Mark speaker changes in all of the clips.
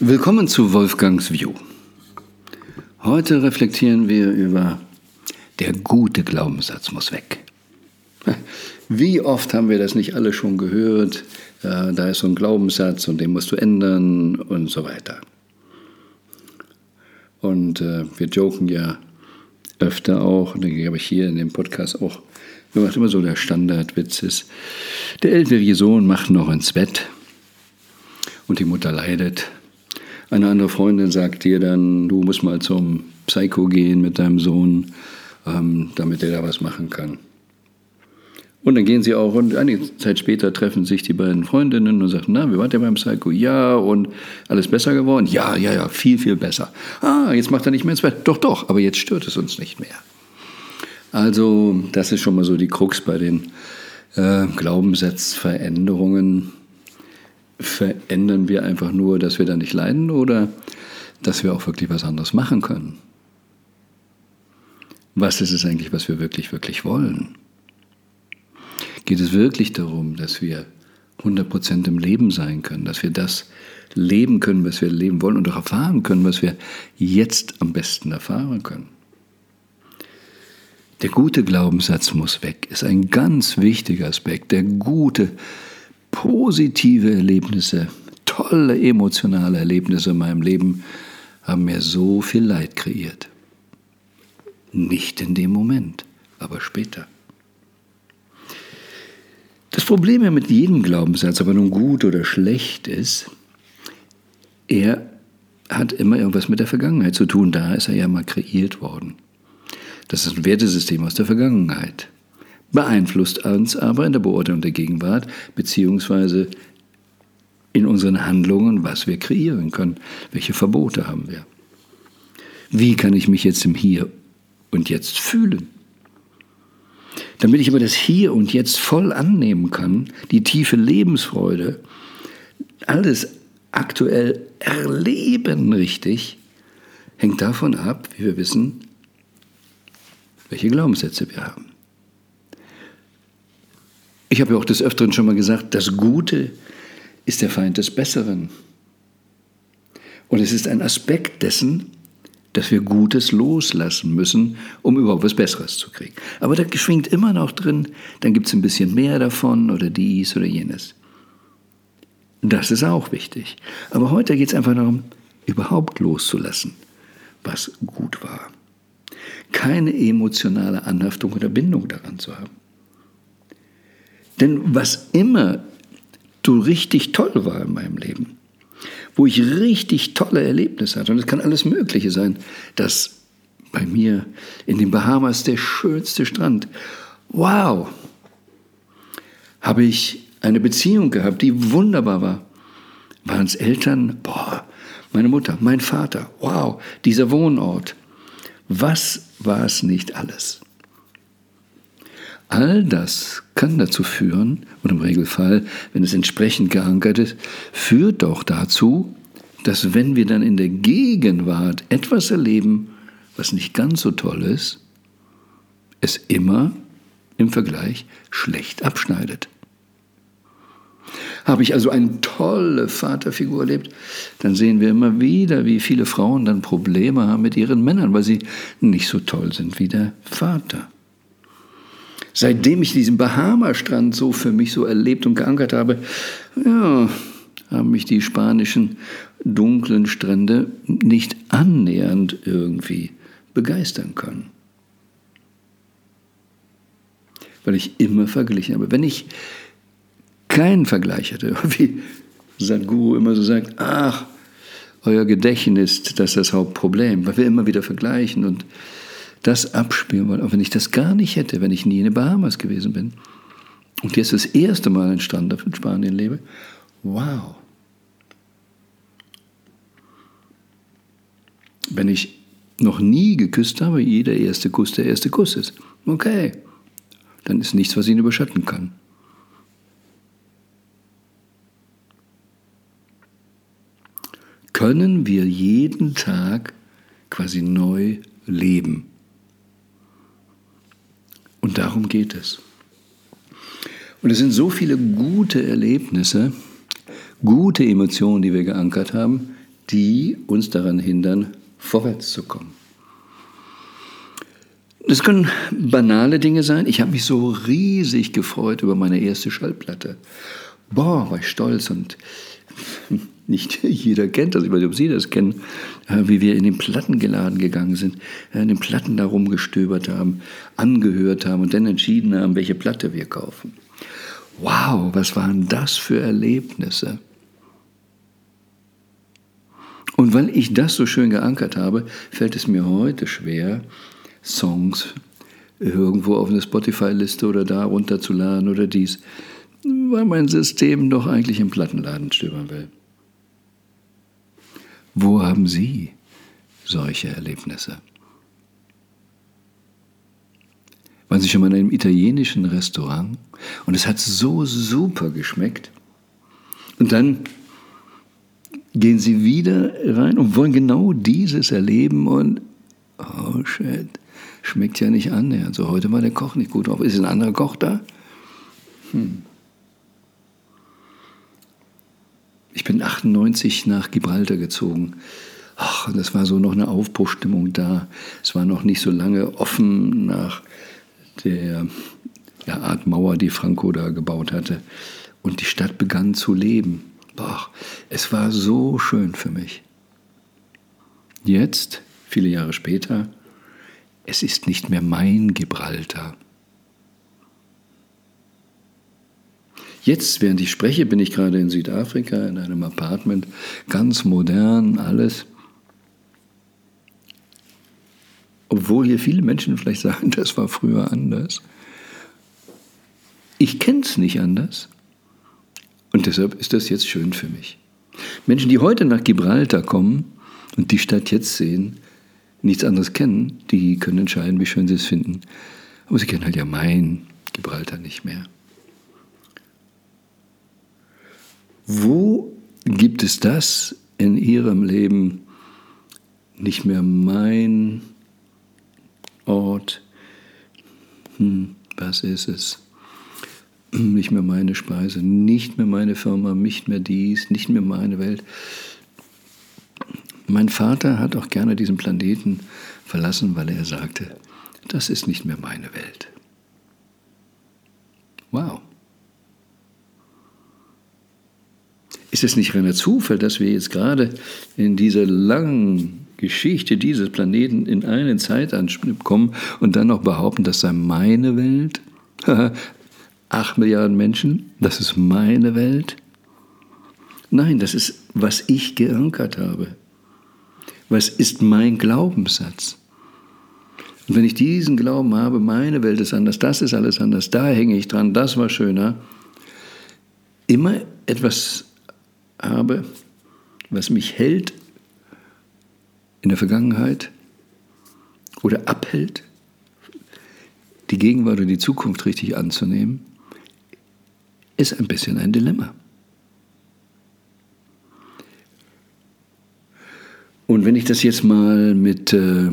Speaker 1: Willkommen zu Wolfgangs View. Heute reflektieren wir über der gute Glaubenssatz muss weg. Wie oft haben wir das nicht alle schon gehört? Ja, da ist so ein Glaubenssatz und den musst du ändern und so weiter. Und äh, wir joken ja öfter auch, und den habe ich hier in dem Podcast auch gemacht, immer so der Standardwitz ist, der ältere Sohn macht noch ins Bett und die Mutter leidet eine andere Freundin sagt dir dann, du musst mal zum Psycho gehen mit deinem Sohn, ähm, damit er da was machen kann. Und dann gehen sie auch und einige Zeit später treffen sich die beiden Freundinnen und sagen, na, wie war der beim Psycho? Ja, und alles besser geworden? Ja, ja, ja, viel, viel besser. Ah, jetzt macht er nicht mehr ins Bett. Doch, doch, aber jetzt stört es uns nicht mehr. Also, das ist schon mal so die Krux bei den äh, Glaubenssatzveränderungen verändern wir einfach nur, dass wir da nicht leiden oder dass wir auch wirklich was anderes machen können? Was ist es eigentlich, was wir wirklich, wirklich wollen? Geht es wirklich darum, dass wir 100% im Leben sein können, dass wir das leben können, was wir leben wollen und auch erfahren können, was wir jetzt am besten erfahren können? Der gute Glaubenssatz muss weg, ist ein ganz wichtiger Aspekt. Der gute positive Erlebnisse, tolle emotionale Erlebnisse in meinem Leben haben mir so viel Leid kreiert. Nicht in dem Moment, aber später. Das Problem mit jedem Glaubenssatz, ob er nun gut oder schlecht ist, er hat immer irgendwas mit der Vergangenheit zu tun. Da ist er ja mal kreiert worden. Das ist ein Wertesystem aus der Vergangenheit beeinflusst uns aber in der Beurteilung der Gegenwart beziehungsweise in unseren Handlungen, was wir kreieren können. Welche Verbote haben wir? Wie kann ich mich jetzt im Hier und Jetzt fühlen? Damit ich aber das Hier und Jetzt voll annehmen kann, die tiefe Lebensfreude, alles aktuell erleben richtig, hängt davon ab, wie wir wissen, welche Glaubenssätze wir haben. Ich habe ja auch des Öfteren schon mal gesagt, das Gute ist der Feind des Besseren. Und es ist ein Aspekt dessen, dass wir Gutes loslassen müssen, um überhaupt was Besseres zu kriegen. Aber da schwingt immer noch drin, dann gibt es ein bisschen mehr davon oder dies oder jenes. Das ist auch wichtig. Aber heute geht es einfach darum, überhaupt loszulassen, was gut war. Keine emotionale Anhaftung oder Bindung daran zu haben. Denn was immer so richtig toll war in meinem Leben, wo ich richtig tolle Erlebnisse hatte, und es kann alles Mögliche sein, dass bei mir in den Bahamas der schönste Strand, wow, habe ich eine Beziehung gehabt, die wunderbar war. Waren es Eltern? Boah, meine Mutter, mein Vater, wow, dieser Wohnort. Was war es nicht alles? All das kann dazu führen, und im Regelfall, wenn es entsprechend geankert ist, führt doch dazu, dass wenn wir dann in der Gegenwart etwas erleben, was nicht ganz so toll ist, es immer im Vergleich schlecht abschneidet. Habe ich also eine tolle Vaterfigur erlebt, dann sehen wir immer wieder, wie viele Frauen dann Probleme haben mit ihren Männern, weil sie nicht so toll sind wie der Vater. Seitdem ich diesen Bahama-Strand so für mich so erlebt und geankert habe, ja, haben mich die spanischen dunklen Strände nicht annähernd irgendwie begeistern können. Weil ich immer verglichen habe. Wenn ich keinen Vergleich hatte, wie Sadhguru immer so sagt, ach, euer Gedächtnis, das ist das Hauptproblem, weil wir immer wieder vergleichen und das abspielen wollen. Auch wenn ich das gar nicht hätte, wenn ich nie in den Bahamas gewesen bin und jetzt das erste Mal in Strand in Spanien lebe, wow. Wenn ich noch nie geküsst habe, jeder erste Kuss der erste Kuss ist. Okay, dann ist nichts, was ihn überschatten kann. Können wir jeden Tag quasi neu leben? Und darum geht es. Und es sind so viele gute Erlebnisse, gute Emotionen, die wir geankert haben, die uns daran hindern, vorwärts zu kommen. Das können banale Dinge sein. Ich habe mich so riesig gefreut über meine erste Schallplatte. Boah, war ich stolz und nicht jeder kennt das, ich weiß nicht, ob Sie das kennen, äh, wie wir in den Plattengeladen gegangen sind, äh, in den Platten da rumgestöbert haben, angehört haben und dann entschieden haben, welche Platte wir kaufen. Wow, was waren das für Erlebnisse? Und weil ich das so schön geankert habe, fällt es mir heute schwer, Songs irgendwo auf eine Spotify-Liste oder da runterzuladen oder dies, weil mein System doch eigentlich im Plattenladen stöbern will. Wo haben Sie solche Erlebnisse? Waren Sie schon mal in einem italienischen Restaurant und es hat so super geschmeckt? Und dann gehen Sie wieder rein und wollen genau dieses erleben und oh shit, schmeckt ja nicht annähernd. So, heute war der Koch nicht gut drauf. Ist ein anderer Koch da? Hm. Ich bin 98 nach Gibraltar gezogen. Ach, das war so noch eine Aufbruchstimmung da. Es war noch nicht so lange offen nach der ja, Art Mauer, die Franco da gebaut hatte. Und die Stadt begann zu leben. Boah, es war so schön für mich. Jetzt, viele Jahre später, es ist nicht mehr mein Gibraltar. Jetzt, während ich spreche, bin ich gerade in Südafrika in einem Apartment, ganz modern, alles. Obwohl hier viele Menschen vielleicht sagen, das war früher anders. Ich kenne es nicht anders. Und deshalb ist das jetzt schön für mich. Menschen, die heute nach Gibraltar kommen und die Stadt jetzt sehen, nichts anderes kennen, die können entscheiden, wie schön sie es finden. Aber sie kennen halt ja mein Gibraltar nicht mehr. Wo gibt es das in Ihrem Leben nicht mehr mein Ort? Hm, was ist es? Nicht mehr meine Speise, nicht mehr meine Firma, nicht mehr dies, nicht mehr meine Welt. Mein Vater hat auch gerne diesen Planeten verlassen, weil er sagte, das ist nicht mehr meine Welt. Wow. Ist es nicht reiner Zufall, dass wir jetzt gerade in dieser langen Geschichte dieses Planeten in einen Zeitanschnitt kommen und dann noch behaupten, das sei meine Welt? Acht Milliarden Menschen, das ist meine Welt? Nein, das ist, was ich geankert habe. Was ist mein Glaubenssatz? Und wenn ich diesen Glauben habe, meine Welt ist anders, das ist alles anders, da hänge ich dran, das war schöner, immer etwas habe, was mich hält in der Vergangenheit oder abhält, die Gegenwart oder die Zukunft richtig anzunehmen, ist ein bisschen ein Dilemma. Und wenn ich das jetzt mal mit äh,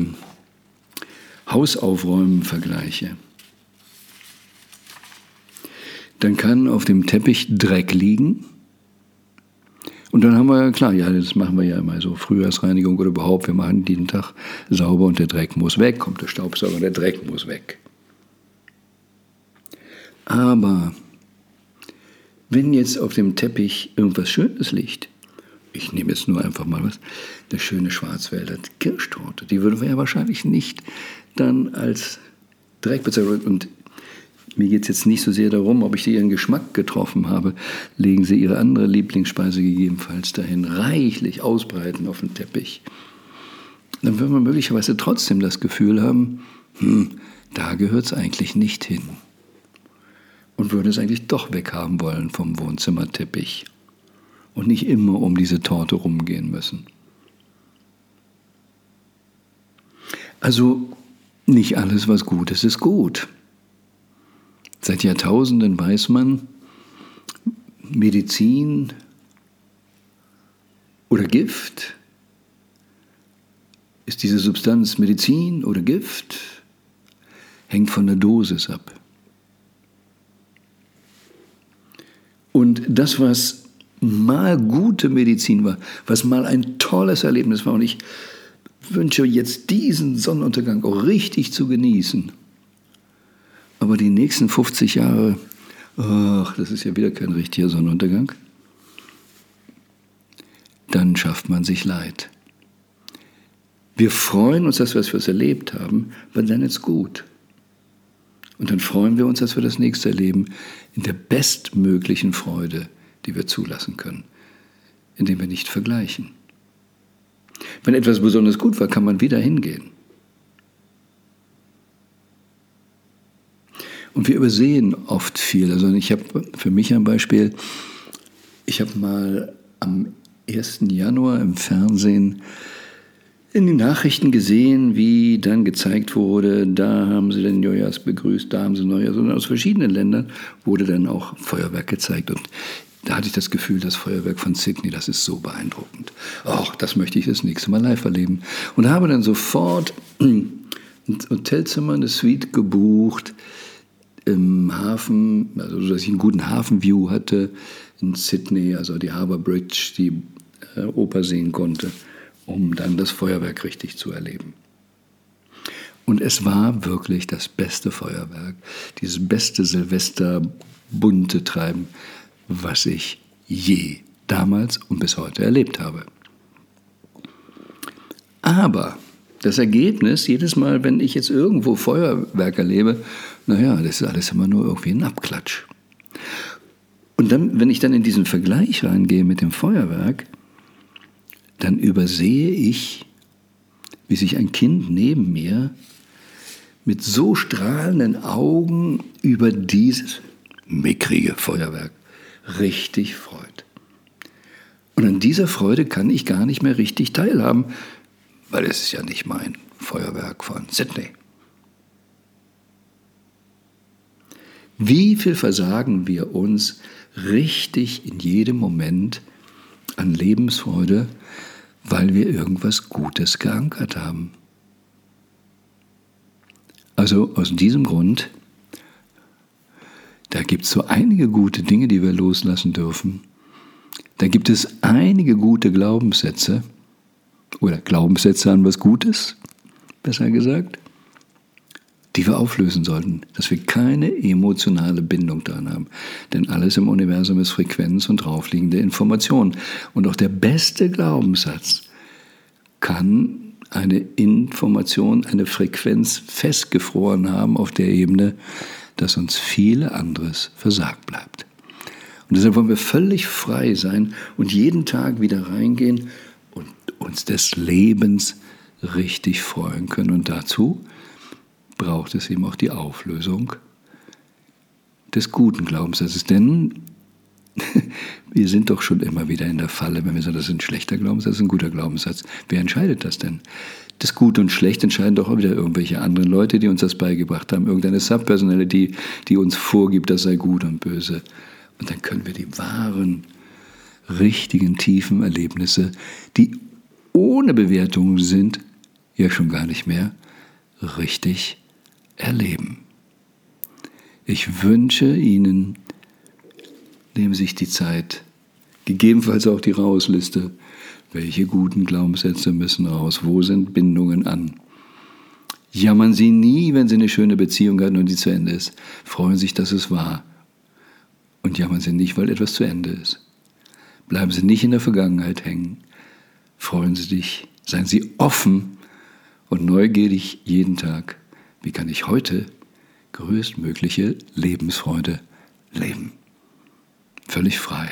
Speaker 1: Hausaufräumen vergleiche, dann kann auf dem Teppich Dreck liegen und dann haben wir, klar, ja, das machen wir ja immer so, Frühjahrsreinigung oder überhaupt, wir machen jeden Tag sauber und der Dreck muss weg, kommt der Staubsauger, der Dreck muss weg. Aber wenn jetzt auf dem Teppich irgendwas Schönes liegt, ich nehme jetzt nur einfach mal was, eine schöne Schwarzwälder Kirschtorte, die würden wir ja wahrscheinlich nicht dann als Dreck bezeichnen. Und mir geht es jetzt nicht so sehr darum, ob ich ihren Geschmack getroffen habe. Legen Sie Ihre andere Lieblingsspeise gegebenenfalls dahin, reichlich ausbreiten auf den Teppich. Dann wird man möglicherweise trotzdem das Gefühl haben, hm, da gehört es eigentlich nicht hin. Und würde es eigentlich doch weghaben wollen vom Wohnzimmerteppich. Und nicht immer um diese Torte rumgehen müssen. Also nicht alles, was gut ist, ist gut. Seit Jahrtausenden weiß man, Medizin oder Gift, ist diese Substanz Medizin oder Gift, hängt von der Dosis ab. Und das, was mal gute Medizin war, was mal ein tolles Erlebnis war. Und ich wünsche jetzt diesen Sonnenuntergang auch richtig zu genießen. Aber die nächsten 50 Jahre, ach, das ist ja wieder kein richtiger Sonnenuntergang, dann schafft man sich Leid. Wir freuen uns, dass wir es erlebt haben, weil dann ist gut. Und dann freuen wir uns, dass wir das nächste erleben in der bestmöglichen Freude, die wir zulassen können, indem wir nicht vergleichen. Wenn etwas besonders gut war, kann man wieder hingehen. Und wir übersehen oft viel. Also ich habe für mich ein Beispiel, ich habe mal am 1. Januar im Fernsehen in den Nachrichten gesehen, wie dann gezeigt wurde, da haben sie den Neujahrs begrüßt, da haben sie Neujahrs, und aus verschiedenen Ländern wurde dann auch Feuerwerk gezeigt. Und da hatte ich das Gefühl, das Feuerwerk von Sydney, das ist so beeindruckend. Ach, das möchte ich das nächste Mal live erleben. Und habe dann sofort ein Hotelzimmer, eine Suite gebucht im Hafen, also dass ich einen guten Hafenview hatte in Sydney, also die Harbour Bridge, die äh, Oper sehen konnte um dann das Feuerwerk richtig zu erleben. Und es war wirklich das beste Feuerwerk, dieses beste Silvester bunte Treiben, was ich je damals und bis heute erlebt habe. Aber das Ergebnis, jedes Mal, wenn ich jetzt irgendwo Feuerwerk erlebe, naja, das ist alles immer nur irgendwie ein Abklatsch. Und dann, wenn ich dann in diesen Vergleich reingehe mit dem Feuerwerk, dann übersehe ich, wie sich ein Kind neben mir mit so strahlenden Augen über dieses mickrige Feuerwerk richtig freut. Und an dieser Freude kann ich gar nicht mehr richtig teilhaben, weil es ist ja nicht mein Feuerwerk von Sydney. Wie viel versagen wir uns richtig in jedem Moment an Lebensfreude, weil wir irgendwas Gutes geankert haben. Also aus diesem Grund, da gibt es so einige gute Dinge, die wir loslassen dürfen. Da gibt es einige gute Glaubenssätze oder Glaubenssätze an was Gutes, besser gesagt die wir auflösen sollten, dass wir keine emotionale Bindung daran haben. Denn alles im Universum ist Frequenz und draufliegende Information. Und auch der beste Glaubenssatz kann eine Information, eine Frequenz festgefroren haben auf der Ebene, dass uns viele anderes versagt bleibt. Und deshalb wollen wir völlig frei sein und jeden Tag wieder reingehen uns des Lebens richtig freuen können. Und dazu braucht es eben auch die Auflösung des guten Glaubenssatzes. Denn wir sind doch schon immer wieder in der Falle, wenn wir sagen, das ist ein schlechter Glaubenssatz, das ist ein guter Glaubenssatz. Wer entscheidet das denn? Das Gut und Schlecht entscheiden doch auch wieder irgendwelche anderen Leute, die uns das beigebracht haben. Irgendeine Subpersonality, die uns vorgibt, das sei gut und böse. Und dann können wir die wahren, richtigen, tiefen Erlebnisse, die ohne Bewertung sind, ja schon gar nicht mehr richtig erleben. Ich wünsche Ihnen, nehmen Sie sich die Zeit, gegebenenfalls auch die Rausliste, welche guten Glaubenssätze müssen raus, wo sind Bindungen an. Jammern Sie nie, wenn Sie eine schöne Beziehung hatten und die zu Ende ist. Freuen sich, dass es war. Und jammern Sie nicht, weil etwas zu Ende ist. Bleiben Sie nicht in der Vergangenheit hängen. Freuen Sie sich, seien Sie offen und neugierig jeden Tag wie kann ich heute größtmögliche Lebensfreude leben? Völlig frei.